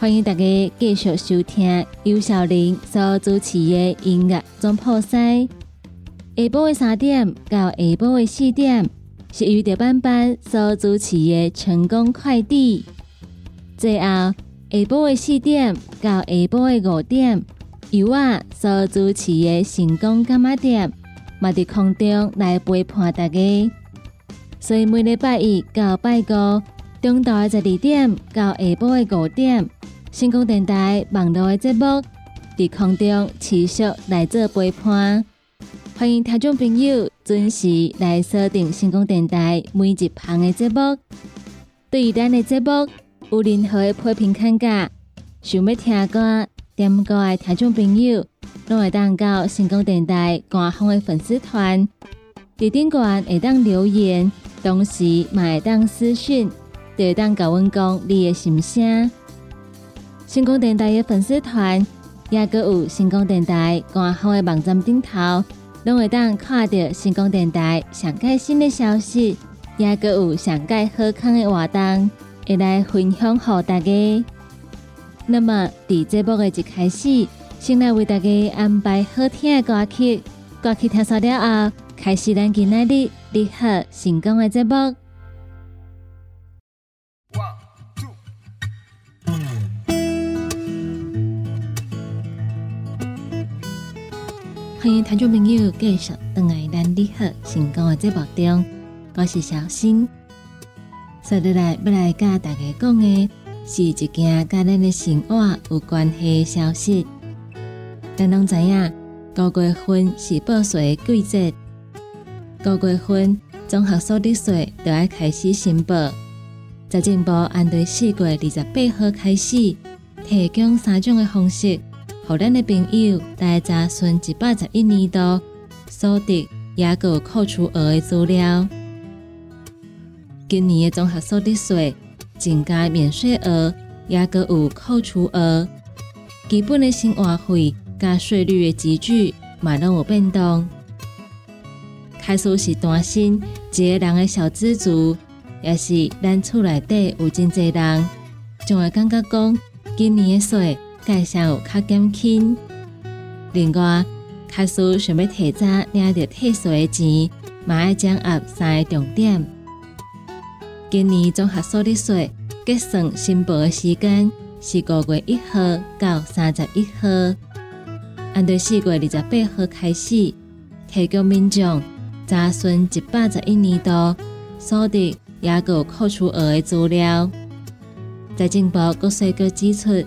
欢迎大家继续收听尤小玲所主持的音乐总破塞。下晡的三点到下晡的四点是由德班班所主持的成功快递。最后下晡的四点到下晡的五点由我所主持的成功干妈店，嘛伫空中来陪伴大家。所以每礼拜一到拜五中昼的十二点到下晡的五点。星光电台网络的节目在空中持续来做陪伴，欢迎听众朋友准时来锁定星光电台每一旁的节目。对于咱的节目有任何的批评看价，想要听歌点歌的听众朋友，拢会当到星光电台官方的粉丝团，伫顶端会当留言，同时嘛会当私讯，就会当甲阮讲你的心声。星光电台的粉丝团，也阁有星光电台官方的网站顶头，拢会当看到星光电台上盖新的消息，也阁有上盖好康的活动，会来分享给大家。那么，伫节目的一开始，先来为大家安排好听的歌曲，歌曲听熟了后，开始咱今日的你好成功的节目。听众朋友继续等来咱你好成功的节目中，我是小新。接下来要来甲大家讲的是一件跟咱的生活有关系的消息。咱拢知影，五月份是报税的季节，五月份综合所得税就要开始申报。财政部按对四月二十八号开始，提供三种的方式。互咱的朋友来查询一百十一年度所得也有扣除额的资料。今年的综合所得税增加免税额也有扣除额，基本的生活费加税率的集聚嘛拢有变动。开始是单身一个人的小资族，也是咱厝内底有真济人，就会感觉讲今年的税。介绍较减轻，另外，开始想要提早领到退税的钱，嘛爱掌握三个重点。今年综合所得税结算申报的时间是五月一号到三十一号，按对四月二十八号开始，提供民众查询一百十一年度所得也有扣除额的资料。财政部国税局指出。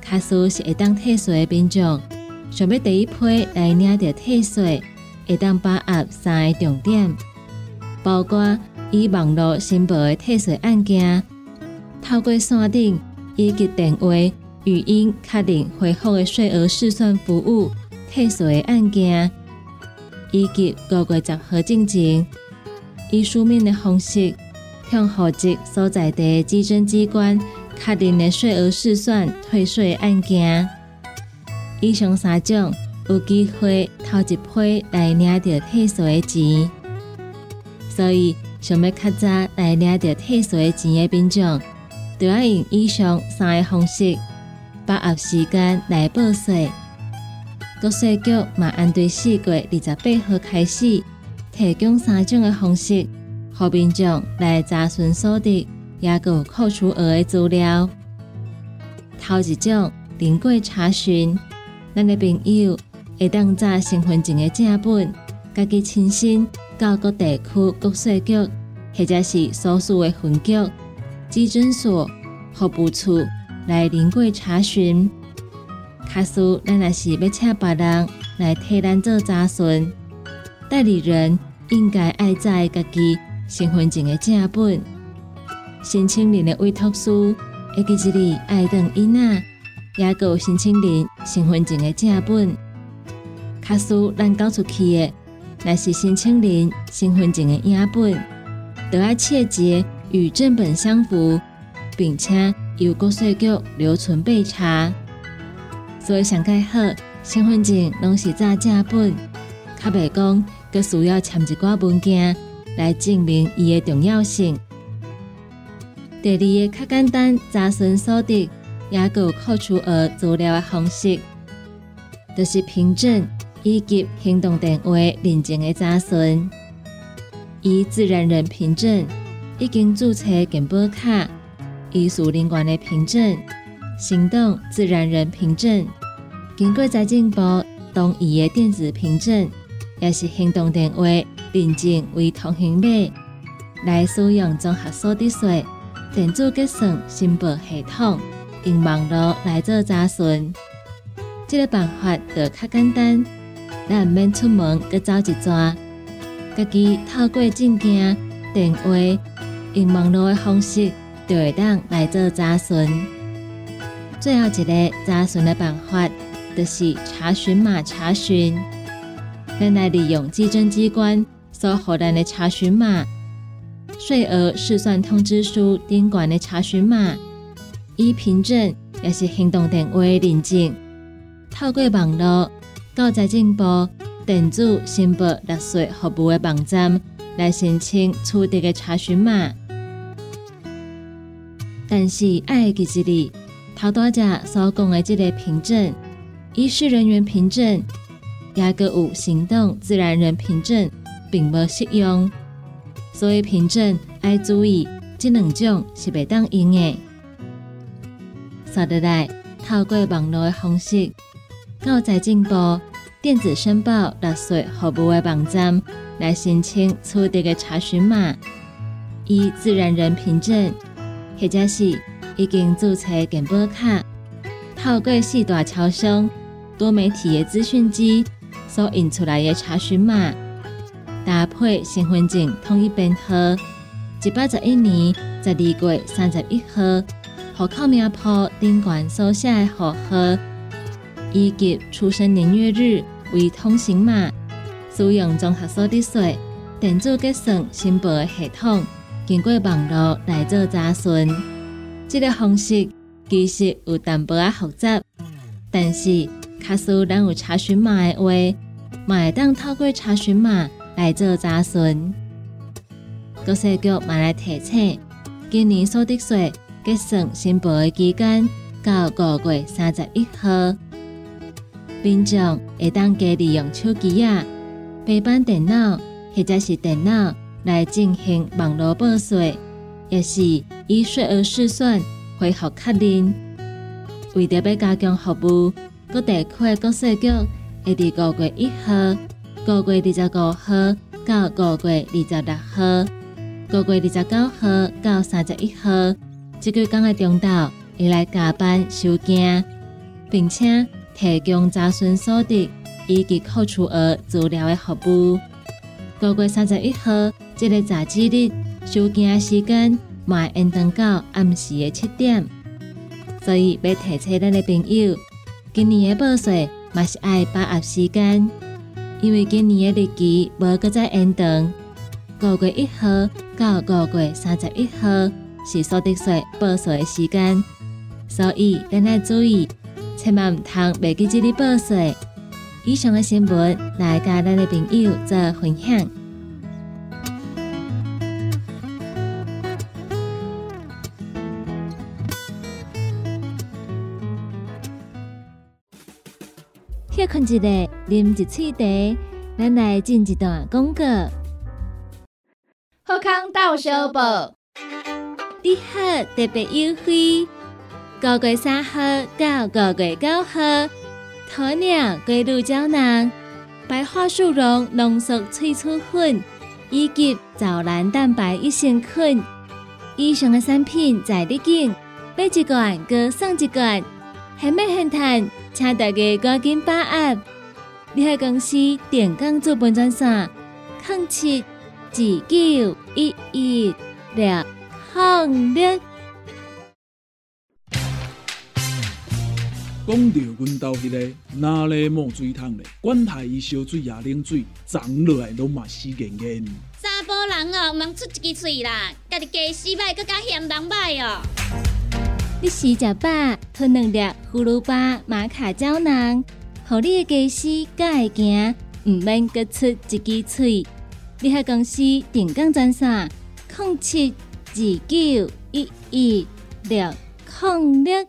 卡数是会当退税的品种，想要第一批来领着退税，会当把握三个重点，包括以网络申报的退税案件，透过线顶以及电话、语音确认回复的税额试算服务退税的案件，以及五月十号进前，以书面的方式向户籍所在地的稽征机关。确定的税额试算退税案件，以上三种有机会头一批来领到退税的钱，所以想要较早来领到退税的钱的品种，就要用以上三个方式把握时间来报税。国税局嘛，按对四月二十八号开始，提供三种的方式，互民众来查询所得，也有扣除额的资料。头一种，临柜查询，咱的朋友会当查身份证的正本，家己亲身到各地区国税局，或者是所属的分局、基准所、服务处来临柜查询。卡数，咱若是要请别人来替咱做查询，代理人应该爱在家己身份证的正本，申请人的委托书，以及一里爱登伊娜，也有申请人身份证的正本。卡数，咱交出去的，若是申请人身份证的影本，都要切结与正本相符，并且由国税局留存备查。所以上盖好，身份证拢是查正本，较袂讲，佮需要签一寡文件来证明伊的重要性。第二个较简单查询所得，也有扣除额资料的方式，就是凭证以及行动电话认证的查询。以自然人凭证已经注册健保卡，医属人员的凭证。行动自然人凭证，经过财政部同意的电子凭证，也是行动电话认证为通行码，来使用综合所得税电子结算申报系统，用网络来做查询。这个办法就较简单，咱毋免出门去走一抓，家己透过证件、电话、用网络的方式，就会当来做查询。最后一个查询的办法，就是查询码查询。咱来利用稽征机关所获咱的查询码、税额试算通知书顶管的查询码，以凭证也是行动电话认证，透过网络到财政部电子申报纳税服务的网站来申请取得的查询码。但是爱记一里。头大只所讲的这个凭证，医师人员凭证，也个有行动自然人凭证，并无适用。所以凭证要注意，这两种是袂当用的。说得来，透过网络的方式，到财政部电子申报纳税服务的网站来申请取得的查询码，以自然人凭证，或者是。已经注册健保卡，透过四大超商多媒体的资讯机所印出来的查询码，搭配身份证统一编号，一百十一年十二月三十一号户口名簿顶管所写的户号，以及出生年月日为通行码，使用综合所得税。电子结算申报的系统，经过网络来做查询。这个方式其实有淡薄仔复杂，但是卡数咱有查询码的话，嘛会当透过查询码来做查询。国税局嘛来提醒，今年所得税结算申报的期间到五月三十一号，民众会当加利用手机啊、平板电脑或者是电脑来进行网络报税。也是以税额试算恢复确认，为着要加强服务，各地区的国税局会伫五月一号、五月二十五号到五月二十六号、五月二十九号到三十一号，这几天的中道会来加班收件，并且提供查询所得以及扣除额资料的服务。五月三十一号，这个杂志日。收件时间嘛，延长到暗时的七点，所以要提醒咱的朋友，今年的报税嘛是爱把握时间，因为今年的日期无搁再延长，五月一号到五月三十一号是所得税报税的时间，所以咱要注意千万唔通未记这日报税。以上嘅新闻来甲咱嘅朋友做分享。困一下，啉一喙茶，咱来进一段广告。好康到小报，你好特别优惠，五月三号到五月九号，鸵鸟龟鹿胶囊、白桦树茸浓缩萃取粉以及藻蓝蛋白益生菌，以上的产品在你境买一罐，各送一罐，还没现谈，请大家赶紧把握！你喺公司电工做本专线，控七。二九一一六零六。讲到阮兜迄个哪里冒水桶咧？管他伊烧水也冷水，长落来拢嘛死严严。查甫人哦，毋通出一支喙啦，家己家洗歹，更加嫌人歹哦。你食食饱，吞两粒葫芦巴、玛卡胶囊，互你的家洗更会行，毋免各出一支喙。你喺公司定岗专线：零七二九一一六零六。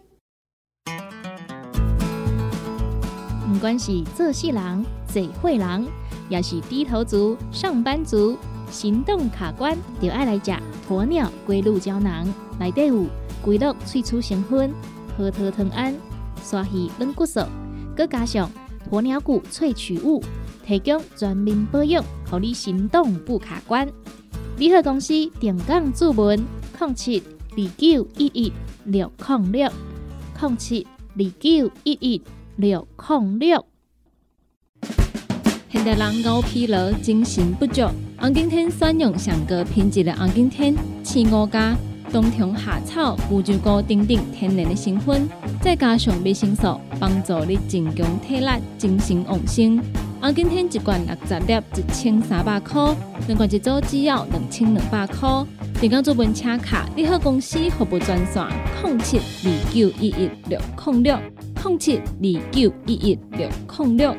不管是做事人、嘴会人，也是低头族、上班族，行动卡关，就爱来食鸵鸟龟鹿胶囊。内底有龟鹿萃取成分，核桃藤胺、刷鱼软骨素，佮加上鸵鸟骨萃取物。提供全面保养，让你行动不卡关。联合公司电讲注文：零七二九一一六零六零七二九一一六零六。现代人熬疲劳，精神不足。红景天选用上个品质的红景天，青五加冬虫夏草、乌鸡菇等等天然的成分，再加上维生素，帮助你增强体力、精神旺盛。啊，今天一罐六十粒，一千三百块；两罐一组只要两千两百块。电工做本车卡，你好公司服务专线：零七二九一一六零六零七二九一一六零六。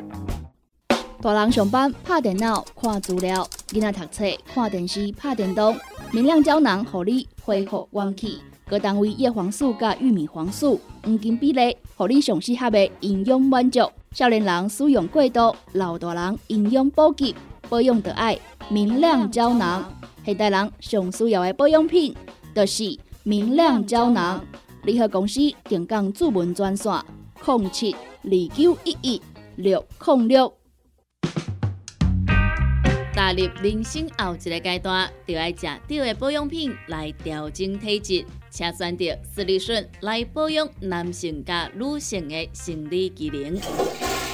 大人上班拍电脑看资料，囡仔读册看电视拍电动，明亮胶囊合你恢复元气。各单位叶黄素加玉米黄素黄金比例，合你上适合的营养满足。少年人使用过度，老大人营养补给保养的爱明亮胶囊。现代人上需要的保养品，就是明亮胶囊。联合公司定岗主文专线：零七二九一一六零六。踏入人生后一个阶段，就要食对的保养品来调整体质，请选择斯利顺来保养男性加女性的生理机能。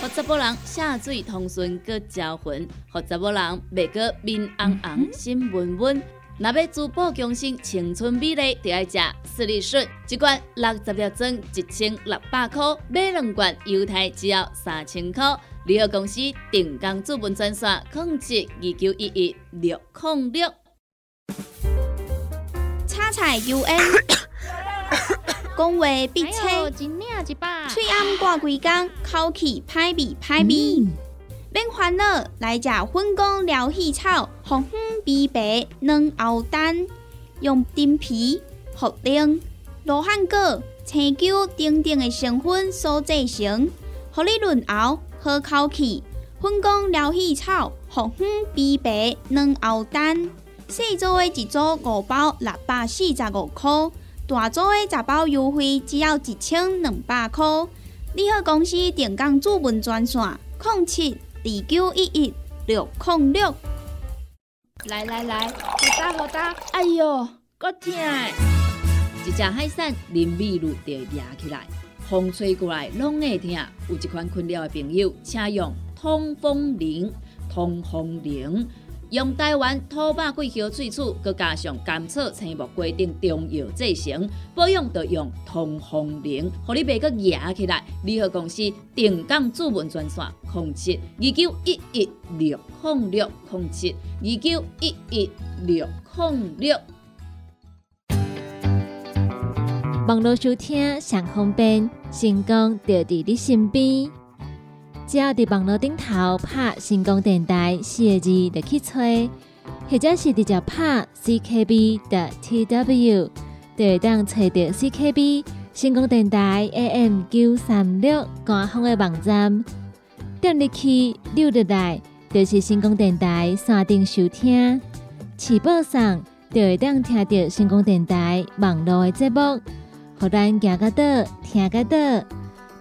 或查某人下水通顺个招魂，或查某人未过面红红心温温。若要珠宝强身、青春美丽，就要食斯利顺，一罐六十粒装，一千六百块；买两罐，犹太只要三千块。旅游公司定岗资本专线：控制二九一一六零六。叉菜 U N，讲话必清，嘴暗挂几工，口气歹味歹味。免烦恼，来食粉工疗气草，红粉枇杷软藕丹，用丁皮、茯苓、罗汉果、青椒等等的成分所制成，合你润喉好口气。粉工疗气草，红粉枇杷软藕丹，细组的一组五包六百四十五块，大组的十包优惠只要一千两百块。你好，公司电工主文专线：零七。二九一一六零六，来来来，好打好打，哎呦，够痛！一只海扇淋米露就压起来，风吹过来拢会痛。有一款困扰的朋友，请用通风铃，通风铃。用台湾土白桂花萃取，佮加上甘草、青木、规定中药制成，保养要用通风灵，互你袂佮压起来。联合公司定岗主文专线：零七二九一一六零六零七二九一一六零六。网络收听上方便，成功就伫你身边。只要伫网络顶头拍“成功电台”四个字，就去吹，或者是直接拍 “ckb” 的 “tw”，就会当找到 CKB 成功电台 AM 九三六官方的网站。点入去溜入来，就是成功电台山顶收听，起播上就会当听到成功电台网络的节目，互咱行个倒，听个倒。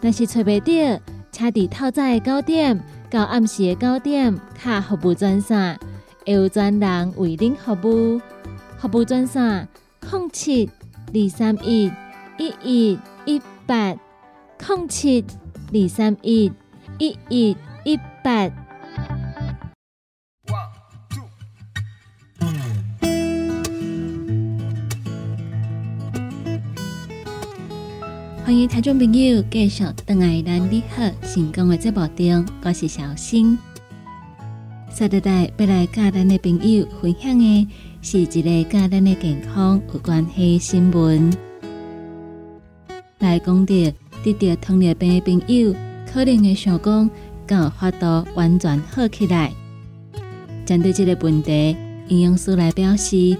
若是找袂到，卡伫透早的九点到暗时的九点，卡服务专线，会有专人为您服务。服务专线：零七二三一一一一八零七二三一。一一一八，听众朋友继续登来咱你好成功的节目中，我是小新。下一代要来教咱的朋友分享的是一个跟咱的健康有关系新闻，来讲到得着糖尿病的朋友。可能会想讲，有法度完全好起来。针对这个问题，营养师来表示，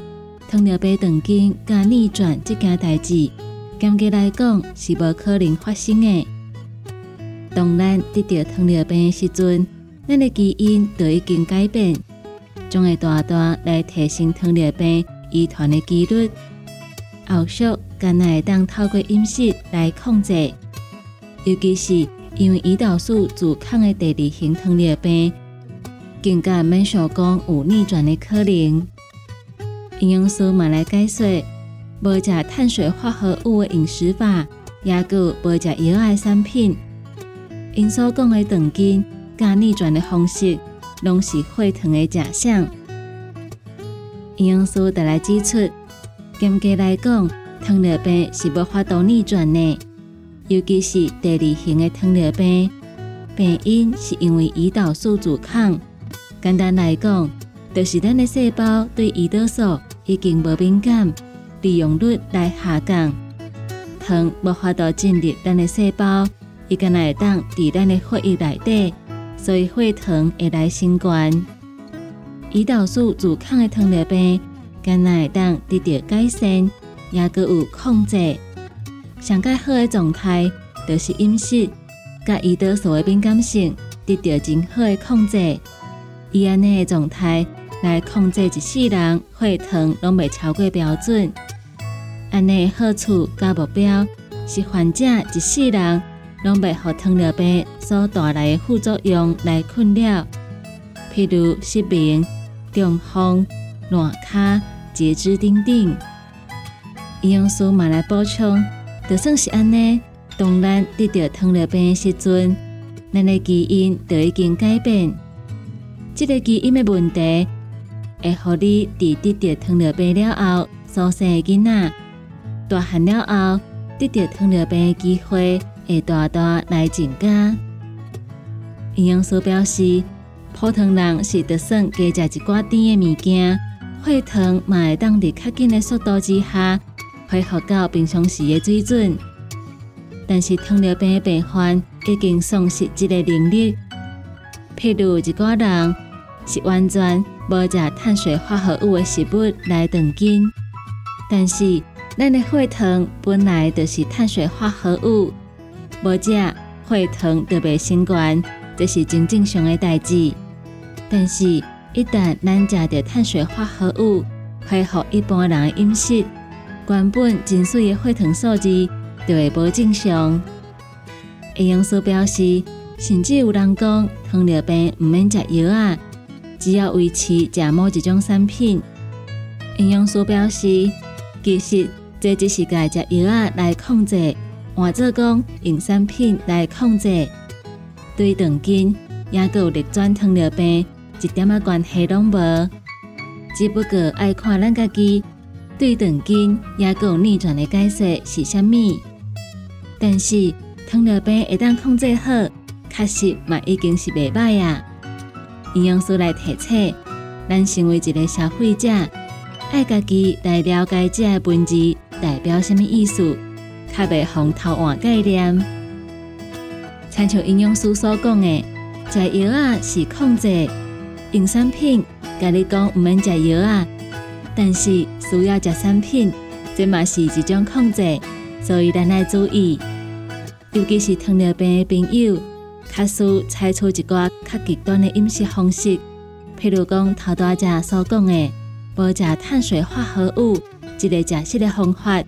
糖尿病长经加逆转这件代志，严格来讲是无可能发生的。当咱得到糖尿病的时阵，咱的基因就已经改变，将会大大来提升糖尿病遗传的几率。后续敢会当透过饮食来控制，尤其是。因为胰岛素阻抗的第二型糖尿病，更加免想讲有逆转的可能。营养师嘛来解说，无食碳水化合物的饮食法，也个无食药的产品。因所讲的长筋加逆转的方式，拢是血糖的假象。营养师带来指出，严格来讲，糖尿病是无法度逆转的。尤其是第二型的糖尿病，病因是因为胰岛素阻抗。简单来讲，就是咱的细胞对胰岛素已经无敏感，利用率来下降，糖无法度进入咱的细胞，伊敢会当伫咱的血液内底，所以血糖会来升高。胰岛素阻抗的糖尿病，敢会当得到改善，也阁有控制。上介好的状态，就是饮食甲胰岛素的敏感性得到真好的控制。以安尼的状态来控制一世人血糖拢未超过标准。安尼好处甲目标是患者一世人拢未互糖尿病所带来的副作用来困扰，譬如失明、中风、烂骹、截肢等等。营养师嘛来补充。就算是安尼，当咱得到糖尿病的时阵，咱的基因就已经改变。这个基因的问题，会互你伫得到糖尿病了后所生的囡仔，大汉了后得到糖尿病的机会会大大来增加。营养师表示，普通人是得算加食一寡甜的物件，血糖嘛会当伫较紧的速度之下。恢复到平常时的水准，但是糖尿病的病患已经丧失这个能力。譬如一个人是完全无食碳水化合物的食物来长筋，但是咱的血糖本来就是碳水化合物，无食血糖就袂升高，这是真正常的代志。但是，一旦咱食着碳水化合物，恢复一般人的饮食。原本真水的血糖数字就会无正常。营养师表示，甚至有人讲糖尿病毋免食药啊，只要维持食某一种产品。营养师表示，其实这只是该食药啊来控制，或者讲用产品来控制。对肠筋也有逆转糖尿病一点仔关系拢无，只不过爱看咱家己。对肠筋也有逆转的解释是虾米？但是糖尿病一旦控制好，确实嘛已经是袂歹啊。营养师来提醒，咱成为一个消费者，爱家己来了解这个文字代表什么意思，较袂防头换概念。参照营养师所讲的，食药啊是控制，用产品甲你讲毋免食药啊，但是需要食产品，这嘛是一种控制，所以咱要注意，尤其是糖尿病的朋友，卡需采取一寡较极端的饮食方式，譬如讲头大只所讲的，无食碳水化合物，一个食食的方法。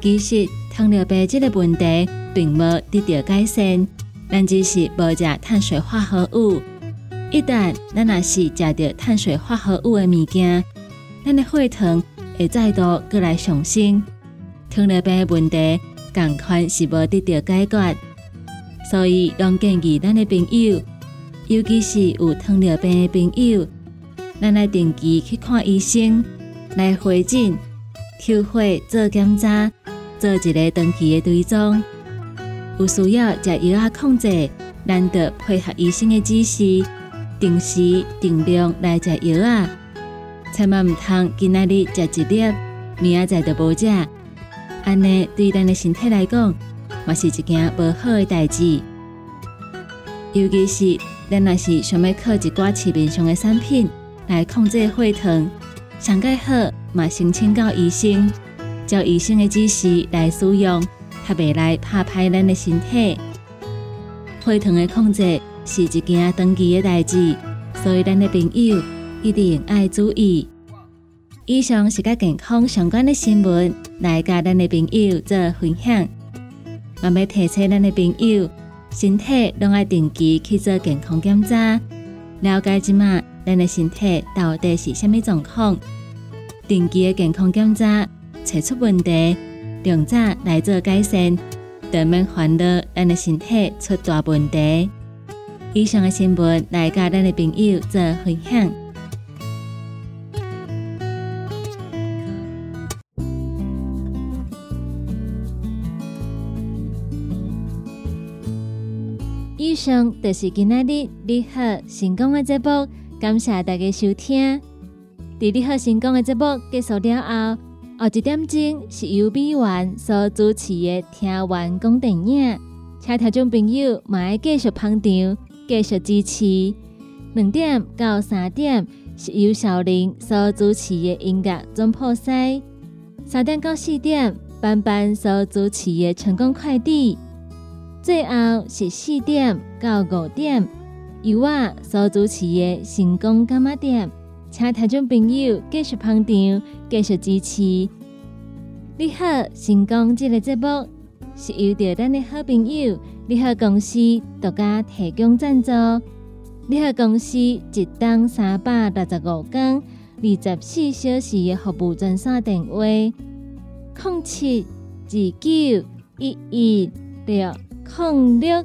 其实糖尿病这个问题并无得到改善，咱只是无食碳水化合物。一旦咱若是食到碳水化合物的物件，咱的血糖会再度过来上升。糖尿病的问题共款是无得到解决，所以拢建议咱的朋友，尤其是有糖尿病的朋友，咱来定期去看医生，来回诊、抽血做检查。做一个长期的追踪，有需要食药啊控制，咱得配合医生的指示，定时定量来食药啊。千万唔通今仔日食一粒，明仔载就无食，安尼对咱的身体来讲，嘛是一件无好的代志。尤其是咱若是想要靠一寡市面上的产品来控制血糖，上介好嘛先请教医生。照医生的指示来使用，较袂来拍歹咱的身体。血糖的控制是一件长期的代志，所以咱的朋友一定爱注意。以上是甲健康相关的新闻，来甲咱的朋友做分享。我要提醒咱的朋友，身体拢爱定期去做健康检查，了解即马咱的身体到底是虾米状况。定期的健康检查。找出问题，量早来做改善，避免烦恼咱的身体出大问题。以上的新闻来甲咱的朋友做分享。以上就是今仔日你好成功的节目，感谢大家收听。伫你好成功的节目结束了后。后一点钟是由美元所主持的听完讲电影，请听众朋友嘛要继续捧场，继续支持。两点到三点是由小林所主持的音乐总破塞，三点到四点班班所主持的成功快递，最后是四点到五点由我所主持的成功干妈店。请听众朋友继续捧场，继续支持。你好，成功这个节目是由着咱的好朋友你好公司独家提供赞助。你好公司一档三百六十五天、二十四小时的服务专线电话：零七二九一一六零六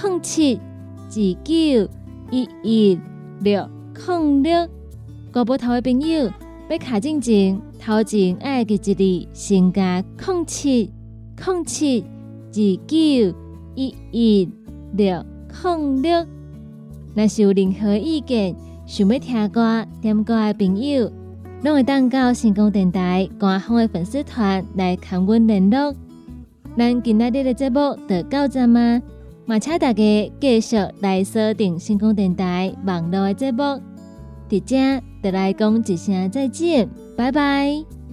零七二九一一六零六。国宝头的朋友，要卡进前，头前爱记一字，先加空七空七二九一一六空六。若是有任何意见，想要听歌、点歌的朋友，拢会当到成功电台官方的粉丝团来看阮联络。咱今仔日的节目就到这吗？嘛，请大家继续来锁定成功电台网络的节目。伫遮，得来讲一声再见，拜拜。